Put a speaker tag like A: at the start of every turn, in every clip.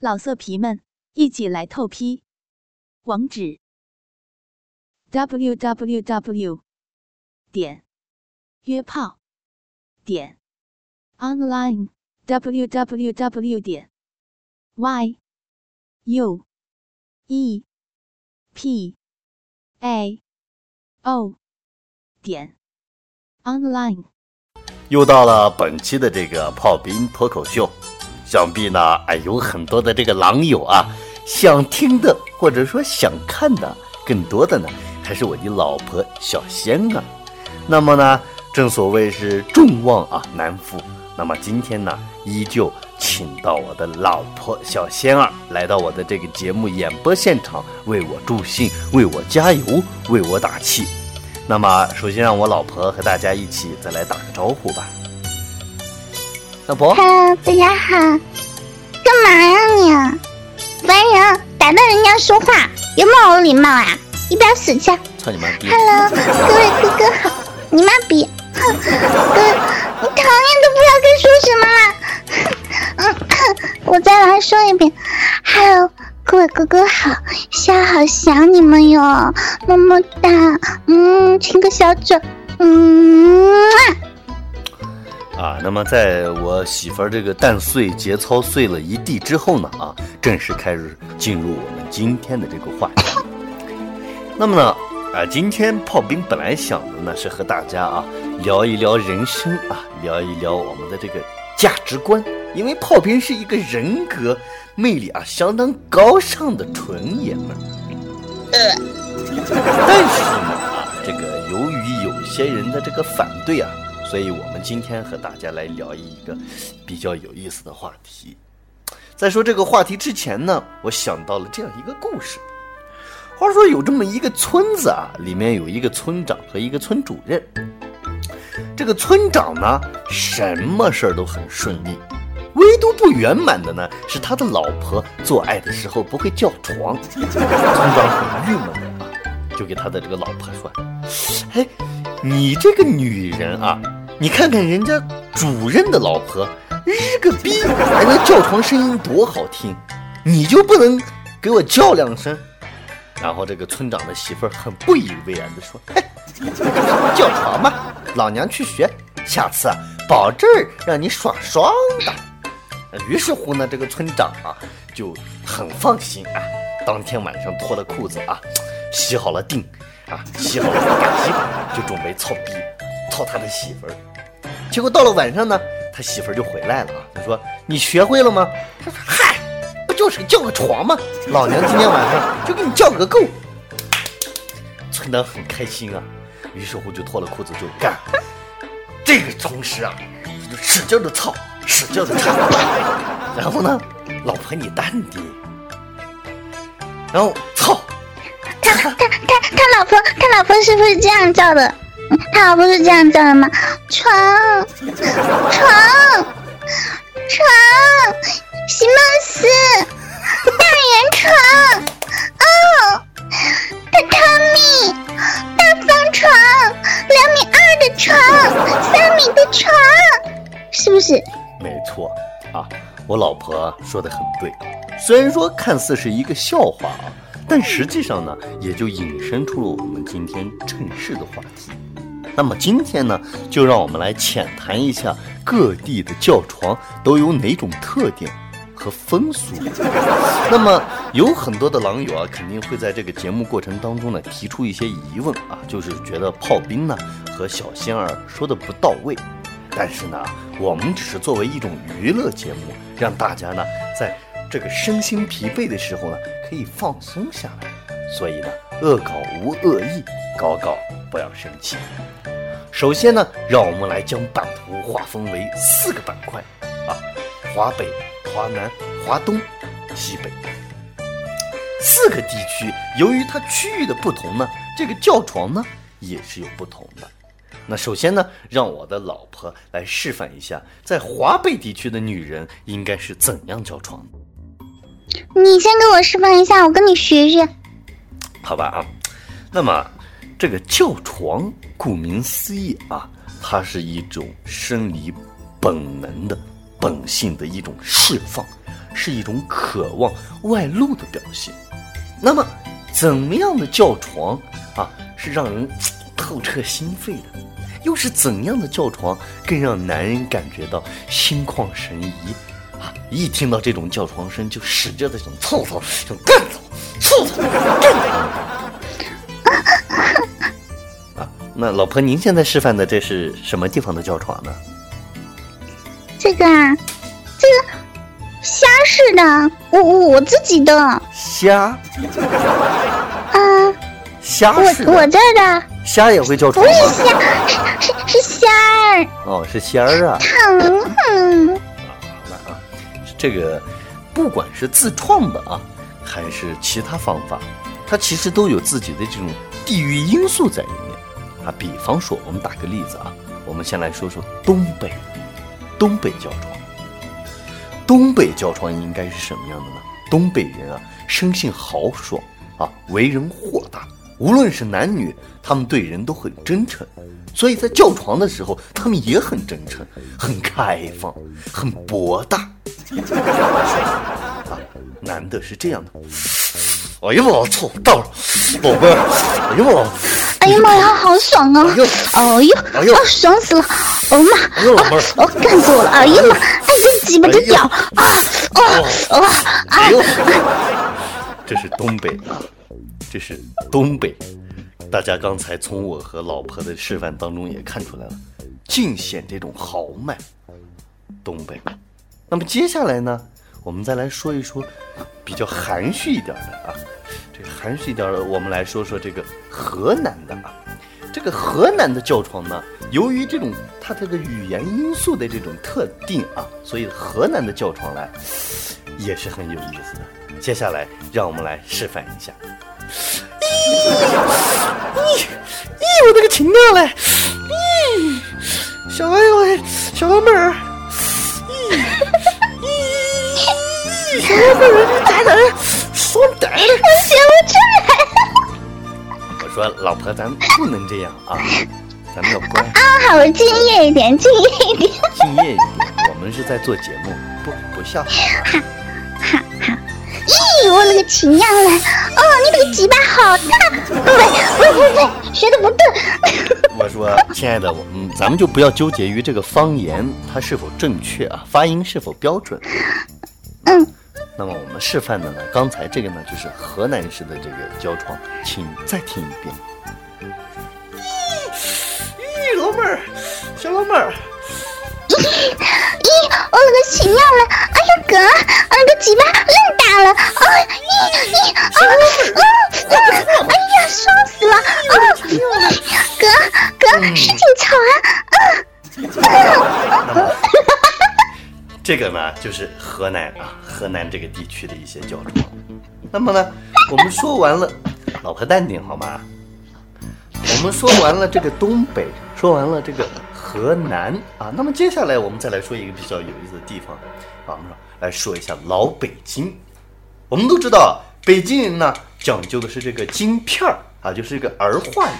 A: 老色皮们，一起来透批！网址：w w w 点约炮点 online w w w 点 y u e p a o 点 online。
B: 又到了本期的这个炮兵脱口秀。想必呢，哎，有很多的这个狼友啊，想听的或者说想看的，更多的呢，还是我的老婆小仙儿。那么呢，正所谓是众望啊难赴。那么今天呢，依旧请到我的老婆小仙儿来到我的这个节目演播现场，为我助兴，为我加油，为我打气。那么首先让我老婆和大家一起再来打个招呼吧。老婆
C: ，Hello，大家好，干嘛呀你？烦人，打断人家说话，有没有礼貌啊？一边死去！
B: 操你妈逼
C: ！Hello，各位哥哥好，你妈逼！哼，哥，你讨厌都不知道该说什么了。嗯，我再来说一遍，Hello，各位哥哥好，夏好想你们哟，么么哒，嗯，亲个小嘴，嗯。
B: 啊，那么在我媳妇儿这个蛋碎节操碎了一地之后呢，啊，正式开始进入我们今天的这个话题。那么呢，啊，今天炮兵本来想的呢是和大家啊聊一聊人生啊，聊一聊我们的这个价值观，因为炮兵是一个人格魅力啊相当高尚的纯爷们儿。但是呢，啊，这个由于有些人的这个反对啊。所以，我们今天和大家来聊一个比较有意思的话题。在说这个话题之前呢，我想到了这样一个故事。话说有这么一个村子啊，里面有一个村长和一个村主任。这个村长呢，什么事儿都很顺利，唯独不圆满的呢，是他的老婆做爱的时候不会叫床。村长很郁闷啊，就给他的这个老婆说：“哎，你这个女人啊。”你看看人家主任的老婆，日个逼，还能叫床声音多好听，你就不能给我叫两声？然后这个村长的媳妇儿很不以为然的说：“嘿，叫床嘛，老娘去学，下次啊，保证让你爽爽的。”于是乎呢，这个村长啊就很放心啊，当天晚上脱了裤子啊，洗好了腚啊，洗好了干鸡巴，就准备操逼。操他的媳妇儿，结果到了晚上呢，他媳妇儿就回来了啊。他说：“你学会了吗？”他说：“嗨，不就是叫个床吗？老娘今天晚上就给你叫个够。”村长很开心啊，于是乎就脱了裤子就干。这个同时啊，他就使劲的操，使劲的操。然后呢，老婆你淡定。然后操，
C: 他他他他老婆他老婆是不是这样叫的？他不是这样叫的吗？床，床，床，席梦思，大圆床，哦，榻榻米，大方床，两米二的床，三米的床，是不是？
B: 没错啊，我老婆说的很对，虽然说看似是一个笑话啊，但实际上呢，也就引申出了我们今天正式的话题。那么今天呢，就让我们来浅谈一下各地的叫床都有哪种特点和风俗。那么有很多的狼友啊，肯定会在这个节目过程当中呢提出一些疑问啊，就是觉得炮兵呢和小仙儿说的不到位。但是呢，我们只是作为一种娱乐节目，让大家呢在这个身心疲惫的时候呢可以放松下来。所以呢，恶搞无恶意，搞搞不要生气。首先呢，让我们来将版图划分为四个板块啊，华北、华南、华东、西北四个地区。由于它区域的不同呢，这个叫床呢也是有不同的。那首先呢，让我的老婆来示范一下，在华北地区的女人应该是怎样叫床。
C: 你先给我示范一下，我跟你学学。
B: 好吧啊，那么。这个叫床，顾名思义啊，它是一种生理本能的、本性的一种释放，是一种渴望外露的表现。那么，怎么样的叫床啊是让人 透彻心扉的？又是怎样的叫床更让男人感觉到心旷神怡啊？一听到这种叫床声，就使劲的想凑凑，想干走，凑。啊，那老婆，您现在示范的这是什么地方的叫床呢？
C: 这个啊，这个虾式的，我我我自己的，
B: 虾
C: 啊，
B: 虾
C: 我
B: 是的，
C: 我这儿的
B: 虾也会叫
C: 不
B: 床吗？
C: 是虾，是是是虾儿，
B: 哦，是仙儿啊。
C: 疼疼。
B: 好了啊，这个不管是自创的啊，还是其他方法，它其实都有自己的这种地域因素在里面啊。比方说，我们打个例子啊，我们先来说说东北，东北叫床。东北叫床应该是什么样的呢？东北人啊，生性豪爽啊，为人豁达，无论是男女，他们对人都很真诚，所以在叫床的时候，他们也很真诚、很开放、很博大。啊，男的是这样的。哎呀妈，操，到了，宝贝儿，哎呀妈，
C: 哎呀妈呀，好爽啊！
B: 哎呦
C: 哎呦，啊，爽死了！哦妈，
B: 哎呦老妹儿
C: 哦，干死我了！哎呀妈，哎这鸡巴这屌啊！哦哦
B: 哎呦，这是东北啊，这是东北。大家刚才从我和老婆的示范当中也看出来了，尽显这种豪迈。东北。那么接下来呢，我们再来说一说比较含蓄一点的啊，这个含蓄一点的，我们来说说这个河南的啊。这个河南的叫床呢，由于这种它这个语言因素的这种特定啊，所以河南的叫床来也是很有意思的。接下来让我们来示范一下。咦咦，我的个亲娘嘞！咦，小哎呦喂，小老妹儿，
C: 我学不出来。
B: 我说老婆，咱不能这样啊，咱们要乖，
C: 啊，好，我敬业一点，敬业一点。
B: 敬业一点。我们是在做节目，不不笑话啊。
C: 咦，我勒个亲娘嘞！哦，你这个鸡巴好大！不对，不对，不对，不对，学的不对。
B: 我说，亲爱的，我嗯，咱们就不要纠结于这个方言它是否正确啊，发音是否标准。
C: 嗯，
B: 那么我们示范的呢，刚才这个呢就是河南式的这个胶床，请再听一遍。咦，老妹儿，小老妹儿，
C: 咦，我勒个亲娘了！哎呀哥，我勒个鸡巴愣大了！啊，咦咦啊啊啊！哎呀，爽死了！啊，哥哥，使劲操啊！啊！
B: 这个呢就是河南啊，河南这个地区的一些胶床。那么呢，我们说完了，老婆淡定好吗？我们说完了这个东北，说完了这个河南啊，那么接下来我们再来说一个比较有意思的地方啊，我们说来说一下老北京。我们都知道，北京人呢讲究的是这个京片儿啊，就是这个儿化音，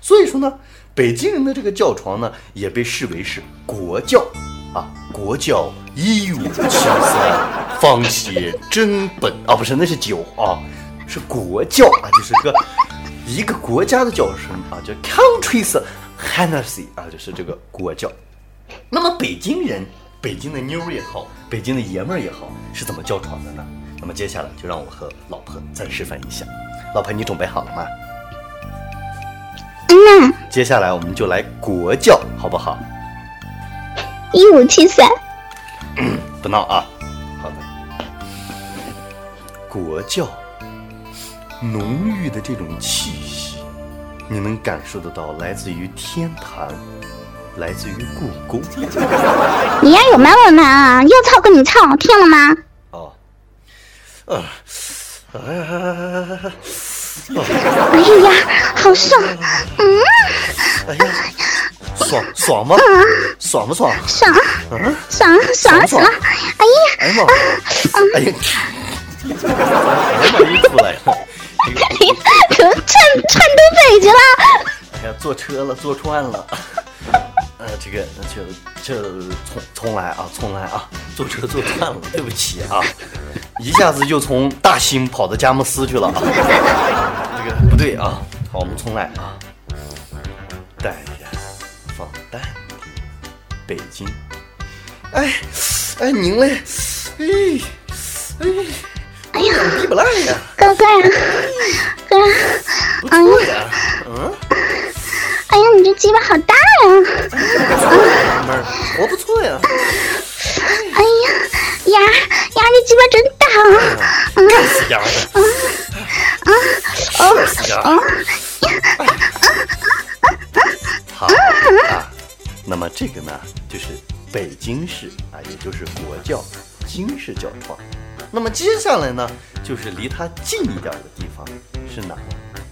B: 所以说呢，北京人的这个叫床呢也被视为是国教啊，国教一五七三，方写真本啊，不是，那是酒啊，是国教啊，就是个一个国家的叫声啊，叫 country's Hennessy 啊，就是这个国教。那么北京人，北京的妞儿也好，北京的爷们儿也好，是怎么叫床的呢？那么接下来就让我和老婆再示范一下。老婆，你准备好了吗？
C: 嗯，
B: 接下来我们就来国教，好不好？
C: 一五七三，
B: 不闹啊。好的。国教，浓郁的这种气息，你能感受得到，来自于天坛，来自于故宫。
C: 你呀有完没完啊？要操跟你操，听了吗？
B: 哦，呃，哎呀，哦，
C: 哎呀，好爽！嗯，
B: 哎呀，爽爽吗？爽不爽？
C: 爽
B: 嗯，
C: 爽爽爽！哎呀，
B: 哎呀。妈！哎呀，哎呀。妈，又出来了。这个，
C: 可窜窜东北去了！
B: 哎呀，坐车了，坐串了。呃，这个就就重重来啊，重来啊，坐车坐串了，对不起啊，一下子就从大兴跑到佳木斯去了啊，这个不对啊，好，我们重来啊，淡然放淡定，北京，哎哎您嘞，哎哎，哎呀，比不来呀，
C: 哥哥呀，哥，
B: 不错呀，嗯。
C: 哎呀，你这鸡巴好大呀！
B: 老妹儿，活不错呀。
C: 哎呀，呀呀，这鸡巴真大啊！
B: 干死丫的！
C: 啊
B: 射死丫！这个呢，就是北京市啊，也就是国教京市教创。那么接下来呢，就是离它近一点的地方是哪？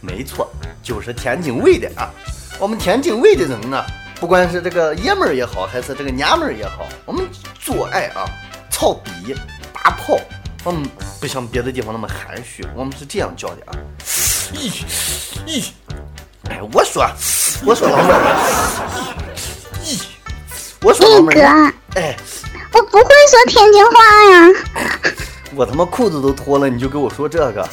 B: 没错，就是天津卫的啊。我们天津卫的人呢，不管是这个爷们儿也好，还是这个娘们儿也好，我们做爱啊，操逼打炮，我们不像别的地方那么含蓄，我们是这样叫的啊。咦咦，哎，我说，我说老妹儿，我
C: 不会说天津话呀。
B: 我他妈裤子都脱了，你就给我说这个。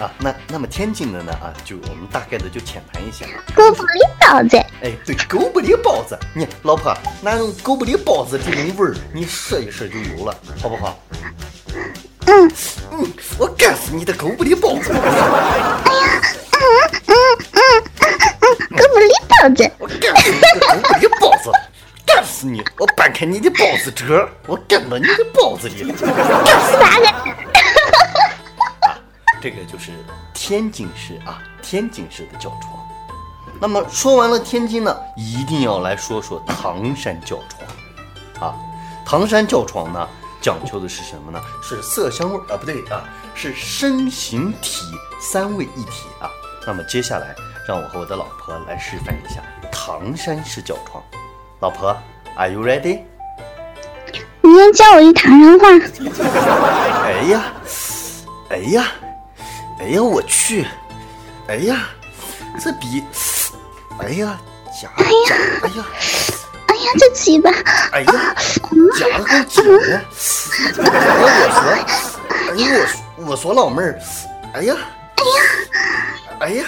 B: 啊，那那么天津的呢？啊，就我们大概的就浅谈一下。
C: 狗不理包子。
B: 哎，对，狗不理包子。你老婆，那种狗不理包子这种味儿，你试一试就有了，好不好？
C: 嗯
B: 嗯，我干死你的狗不理包子！
C: 哎呀，嗯嗯嗯嗯，狗不理包子！
B: 我干死你包子！干死你！我掰开你的包子褶，我干到你的包子里！
C: 干死他的！
B: 这个就是天津市啊，天津市的教床。那么说完了天津呢，一定要来说说唐山教床啊。唐山教床呢，讲究的是什么呢？是色香味啊，不对啊，是身形体三位一体啊。那么接下来，让我和我的老婆来示范一下唐山式教床。老婆，Are you ready？
C: 你先教我一唐山话。
B: 哎呀，哎呀。哎呀，我去！哎呀，这比……哎呀，夹哎呀！哎呀，
C: 哎呀，这鸡巴！
B: 哎呀，夹的够紧的！哎呀，我说，哎呀，我我说老妹儿，哎呀，
C: 哎呀，
B: 哎呀，
C: 哎呀，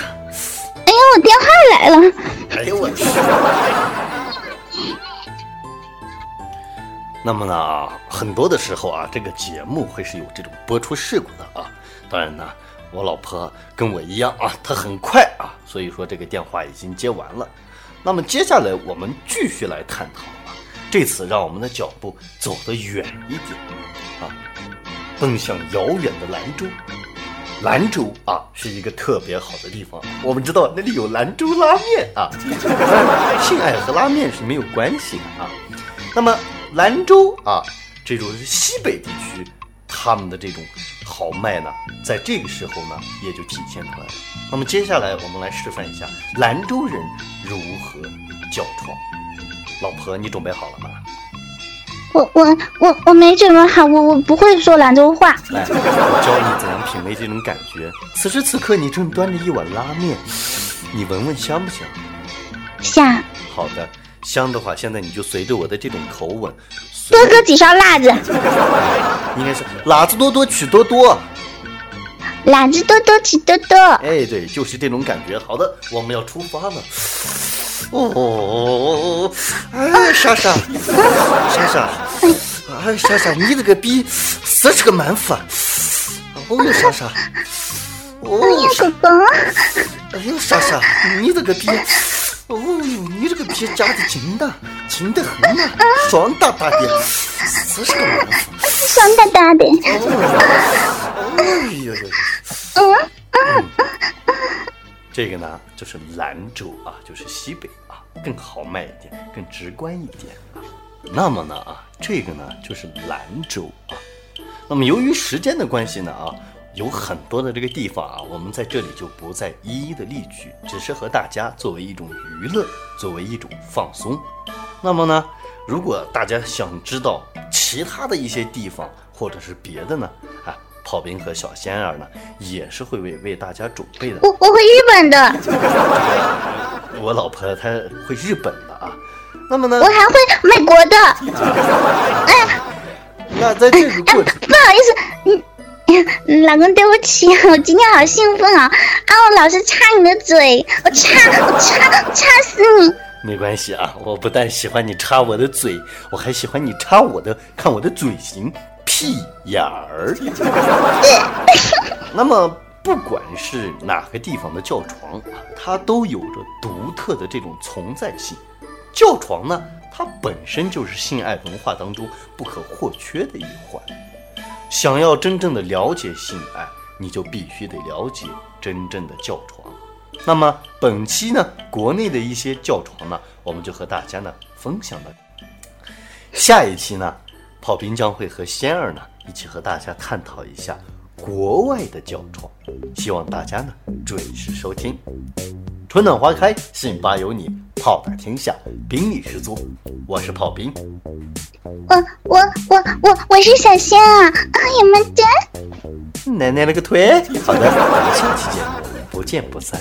C: 我电话来了！
B: 哎呦，我去！那么呢，很多的时候啊，这个节目会是有这种播出事故的啊，当然呢。我老婆跟我一样啊，她很快啊，所以说这个电话已经接完了。那么接下来我们继续来探讨啊，这次让我们的脚步走得远一点啊，奔向遥远的兰州。兰州啊是一个特别好的地方，我们知道那里有兰州拉面啊，性爱和拉面是没有关系的啊。那么兰州啊，这种西北地区。他们的这种豪迈呢，在这个时候呢，也就体现出来了。那么接下来我们来示范一下兰州人如何叫床。老婆，你准备好了吗？
C: 我我我我没准备好，我我不会说兰州话。
B: 来，我教你怎样品味这种感觉。此时此刻，你正端着一碗拉面，你闻闻香不香？
C: 香。
B: 好的，香的话，现在你就随着我的这种口吻。
C: 多搁几勺辣子，
B: 应该是辣子多多取多多，
C: 辣子多多取多多。
B: 哎，对，就是这种感觉。好的，我们要出发了。哦，哎，莎莎，莎莎，哎，莎莎，你这个逼死是个蛮夫。哦哟，莎莎，哦，
C: 哥哥，
B: 哎呦，莎莎，你这个逼。哦呦，你这个逼夹的紧的，紧的很呐，爽哒哒的，这是个嘛？
C: 爽哒哒的。
B: 哎呦呦！嗯嗯这个呢，就是兰州啊，就是西北啊，更豪迈一点，更直观一点啊。那么呢啊，这个呢就是兰州啊。那么由于时间的关系呢啊。有很多的这个地方啊，我们在这里就不再一一的例举，只是和大家作为一种娱乐，作为一种放松。那么呢，如果大家想知道其他的一些地方或者是别的呢，啊，炮兵和小仙儿呢，也是会为为大家准备的。
C: 我我会日本的，
B: 我老婆她会日本的啊。那么呢
C: 我，还会美国的。哎
B: 那在这个过程，
C: 不好意思，嗯，老公对不起，我今天好兴奋啊！啊，我老是插你的嘴，我插我插插死你！
B: 没关系啊，我不但喜欢你插我的嘴，我还喜欢你插我的，看我的嘴型屁眼儿。那么，不管是哪个地方的教床啊，它都有着独特的这种存在性。教床呢，它本身就是性爱文化当中不可或缺的一环。想要真正的了解性爱，你就必须得了解真正的教床。那么本期呢，国内的一些教床呢，我们就和大家呢分享到。下一期呢，炮兵将会和仙儿呢一起和大家探讨一下国外的教床，希望大家呢准时收听。春暖花开，信吧有你，炮打天下，兵力十足。我是炮兵，
C: 我我我我我是小仙啊！啊，有没有的？
B: 奶奶了个腿！好的，我们下期节目不见不散。